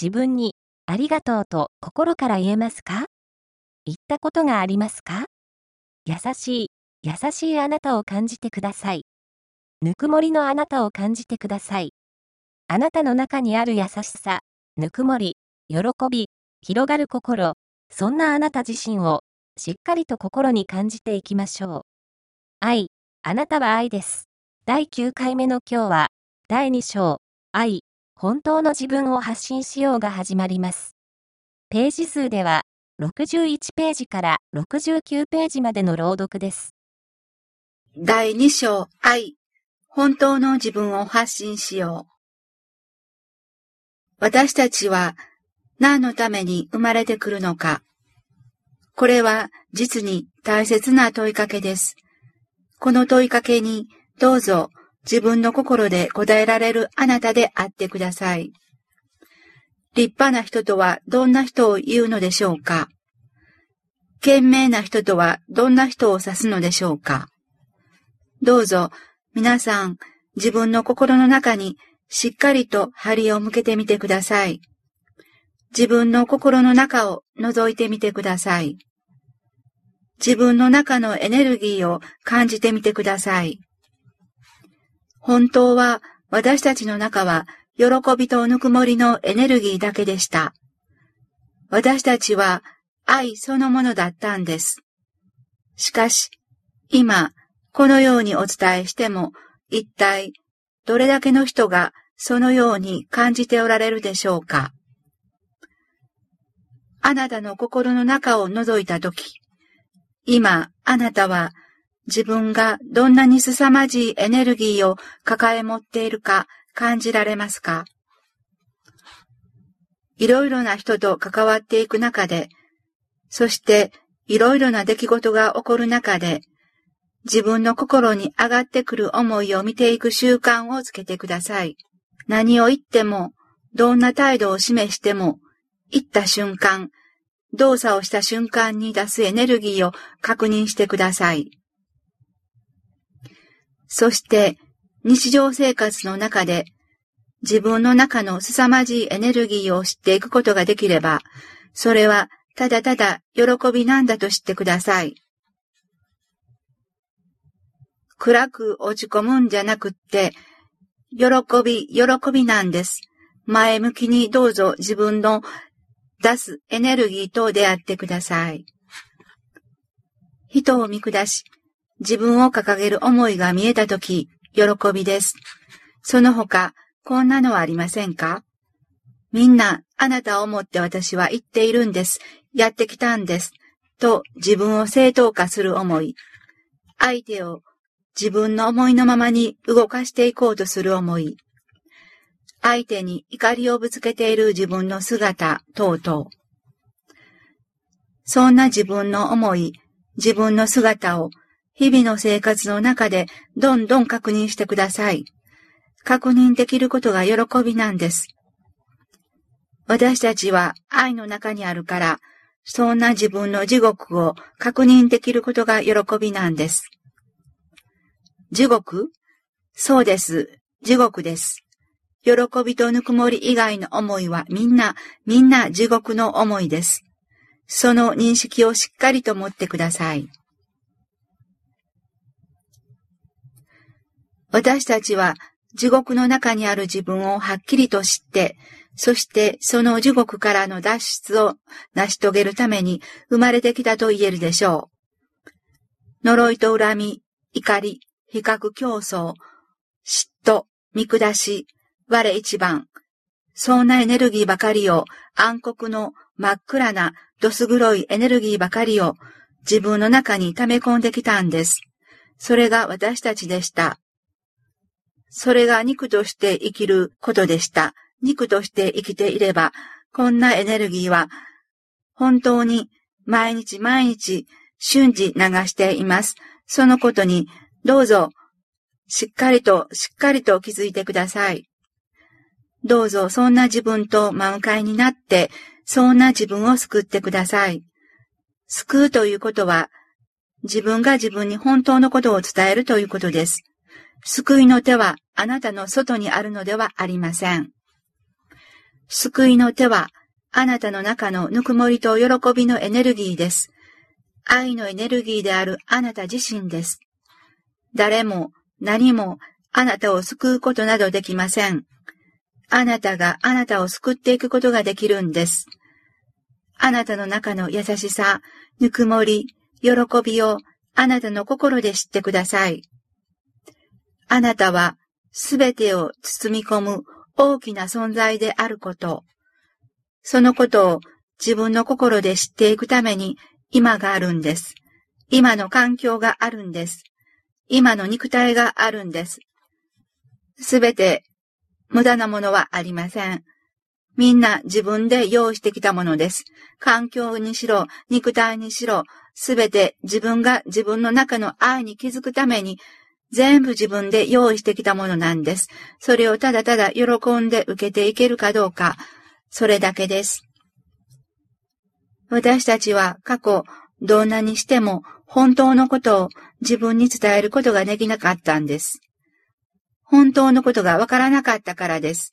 自分に、ありがとうと心から言えますか？言ったことがありますか？優しい、優しいあなたを感じてください。ぬくもりのあなたを感じてください。あなたの中にある優しさ、ぬくもり、喜び、広がる心、そんなあなた自身を、しっかりと心に感じていきましょう。愛、あなたは愛です。第9回目の今日は、第2章、愛、本当の自分を発信しようが始まります。ページ数では、61ページから69ページまでの朗読です。第2章、愛、本当の自分を発信しよう。私たちは何のために生まれてくるのか。これは実に大切な問いかけです。この問いかけにどうぞ自分の心で答えられるあなたであってください。立派な人とはどんな人を言うのでしょうか？賢明な人とはどんな人を指すのでしょうか？どうぞ皆さん自分の心の中にしっかりと針を向けてみてください。自分の心の中を覗いてみてください。自分の中のエネルギーを感じてみてください。本当は私たちの中は喜びとぬくもりのエネルギーだけでした。私たちは愛そのものだったんです。しかし、今、このようにお伝えしても、一体、どれだけの人がそのように感じておられるでしょうかあなたの心の中を覗いたとき、今、あなたは自分がどんなに凄まじいエネルギーを抱え持っているか感じられますか？いろいろな人と関わっていく中で、そしていろいろな出来事が起こる中で、自分の心に上がってくる思いを見ていく習慣をつけてください。何を言っても、どんな態度を示しても、言った瞬間、動作をした瞬間に出すエネルギーを確認してください。そして日常生活の中で自分の中の凄まじいエネルギーを知っていくことができれば、それはただただ喜びなんだと知ってください。暗く落ち込むんじゃなくって、喜び、喜びなんです。前向きにどうぞ自分の出すエネルギーと出会ってください。人を見下し、自分を掲げる思いが見えたとき、喜びです。その他、こんなのはありませんか？みんな、あなたを思って私は言っているんです。やってきたんです。と自分を正当化する思い。相手を自分の思いのままに動かしていこうとする思い。相手に怒りをぶつけている自分の姿等々。そんな自分の思い、自分の姿を日々の生活の中でどんどん確認してください。確認できることが喜びなんです。私たちは愛の中にあるから、そんな自分の地獄を確認できることが喜びなんです。地獄？そうです。地獄です。喜びとぬくもり以外の思いはみんな、みんな地獄の思いです。その認識をしっかりと持ってください。私たちは地獄の中にある自分をはっきりと知って、そしてその地獄からの脱出を成し遂げるために生まれてきたと言えるでしょう。呪いと恨み、怒り、比較競争、嫉妬、見下し、我一番、そんなエネルギーばかりを暗黒の真っ暗などす黒いエネルギーばかりを自分の中に溜め込んできたんです。それが私たちでした。それが肉として生きることでした。肉として生きていれば、こんなエネルギーは、本当に毎日毎日瞬時流しています。そのことに、どうぞ、しっかりと、しっかりと気づいてください。どうぞ、そんな自分と真向かいになって、そんな自分を救ってください。救うということは、自分が自分に本当のことを伝えるということです。救いの手はあなたの外にあるのではありません。救いの手は、あなたの中のぬくもりと喜びのエネルギーです。愛のエネルギーであるあなた自身です。誰も何もあなたを救うことなどできません。あなたがあなたを救っていくことができるんです。あなたの中の優しさ、ぬくもり、喜びをあなたの心で知ってください。あなたはすべてを包み込む大きな存在であること。そのことを自分の心で知っていくために今があるんです。今の環境があるんです。今の肉体があるんです。すべて無駄なものはありません。みんな自分で用意してきたものです。環境にしろ、肉体にしろ、すべて自分が自分の中の愛に気づくために、全部自分で用意してきたものなんです。それをただただ喜んで受けていけるかどうか、それだけです。私たちは過去、どんなにしても本当のことを自分に伝えることができなかったんです。本当のことがわからなかったからです。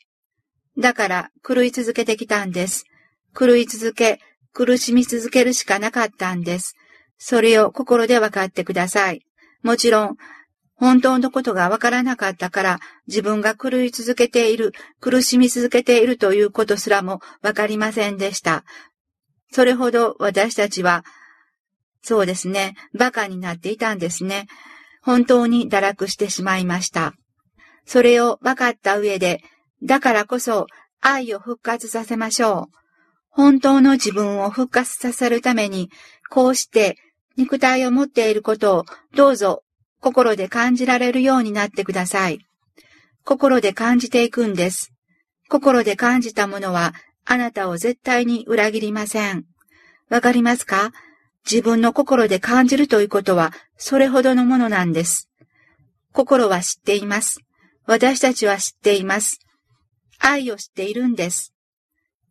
だから狂い続けてきたんです。狂い続け、苦しみ続けるしかなかったんです。それを心で分かってください。もちろん、本当のことがわからなかったから自分が狂い続けている、苦しみ続けているということすらもわかりませんでした。それほど私たちは、そうですね、馬鹿になっていたんですね。本当に堕落してしまいました。それを分かった上で、だからこそ愛を復活させましょう。本当の自分を復活させるために、こうして肉体を持っていることをどうぞ心で感じられるようになってください。心で感じていくんです。心で感じたものはあなたを絶対に裏切りません。わかりますか？自分の心で感じるということはそれほどのものなんです。心は知っています。私たちは知っています。愛を知っているんです。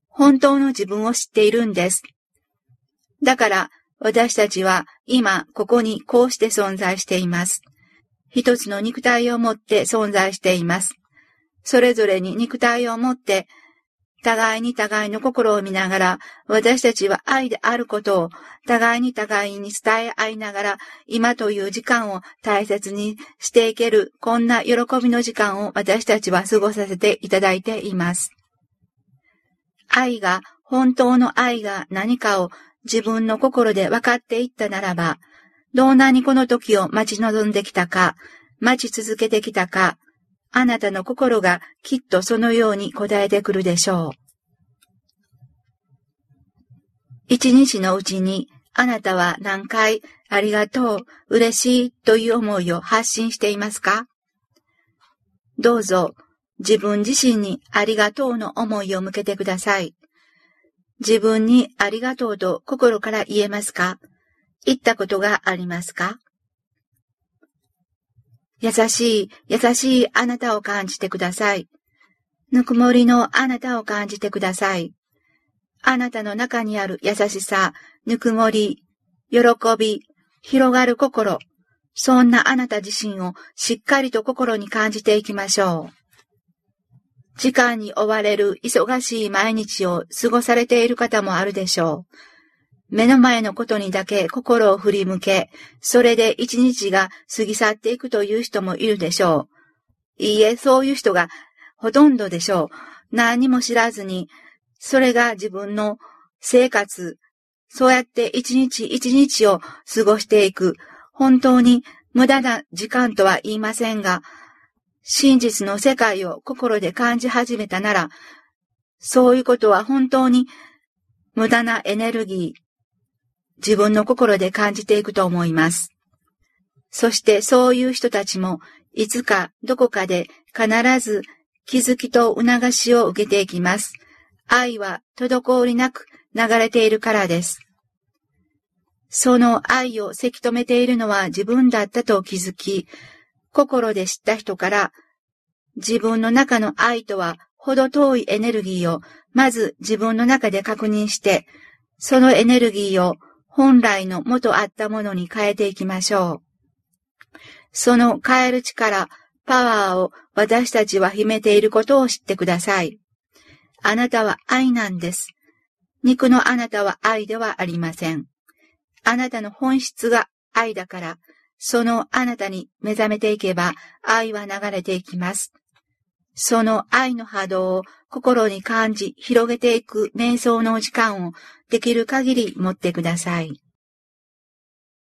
本当の自分を知っているんです。だから、私たちは今ここにこうして存在しています。一つの肉体を持って存在しています。それぞれに肉体を持って互いに互いの心を見ながら、私たちは愛であることを互いに互いに伝え合いながら、今という時間を大切にしていける、こんな喜びの時間を私たちは過ごさせていただいています。愛が、本当の愛が何かを自分の心で分かっていったならば、どんなにこの時を待ち望んできたか、待ち続けてきたか、あなたの心がきっとそのように答えてくるでしょう。一日のうちにあなたは何回ありがとう、嬉しいという思いを発信していますか？どうぞ自分自身にありがとうの思いを向けてください。自分にありがとうと心から言えますか？言ったことがありますか？優しい、優しいあなたを感じてください。ぬくもりのあなたを感じてください。あなたの中にある優しさ、ぬくもり、喜び、広がる心、そんなあなた自身をしっかりと心に感じていきましょう。時間に追われる忙しい毎日を過ごされている方もあるでしょう。目の前のことにだけ心を振り向け、それで一日が過ぎ去っていくという人もいるでしょう。いいえ、そういう人がほとんどでしょう。何も知らずに、それが自分の生活、そうやって一日一日を過ごしていく、本当に無駄な時間とは言いませんが、真実の世界を心で感じ始めたなら、そういうことは本当に無駄なエネルギー、自分の心で感じていくと思います。そしてそういう人たちも、いつかどこかで必ず気づきと促しを受けていきます。愛は滞りなく流れているからです。その愛をせき止めているのは自分だったと気づき、心で知った人から自分の中の愛とは程遠いエネルギーをまず自分の中で確認して、そのエネルギーを本来の元あったものに変えていきましょう。その変える力、パワーを私たちは秘めていることを知ってください。あなたは愛なんです。肉のあなたは愛ではありません。あなたの本質が愛だから、そのあなたに目覚めていけば愛は流れていきます。その愛の波動を心に感じ広げていく瞑想の時間をできる限り持ってください。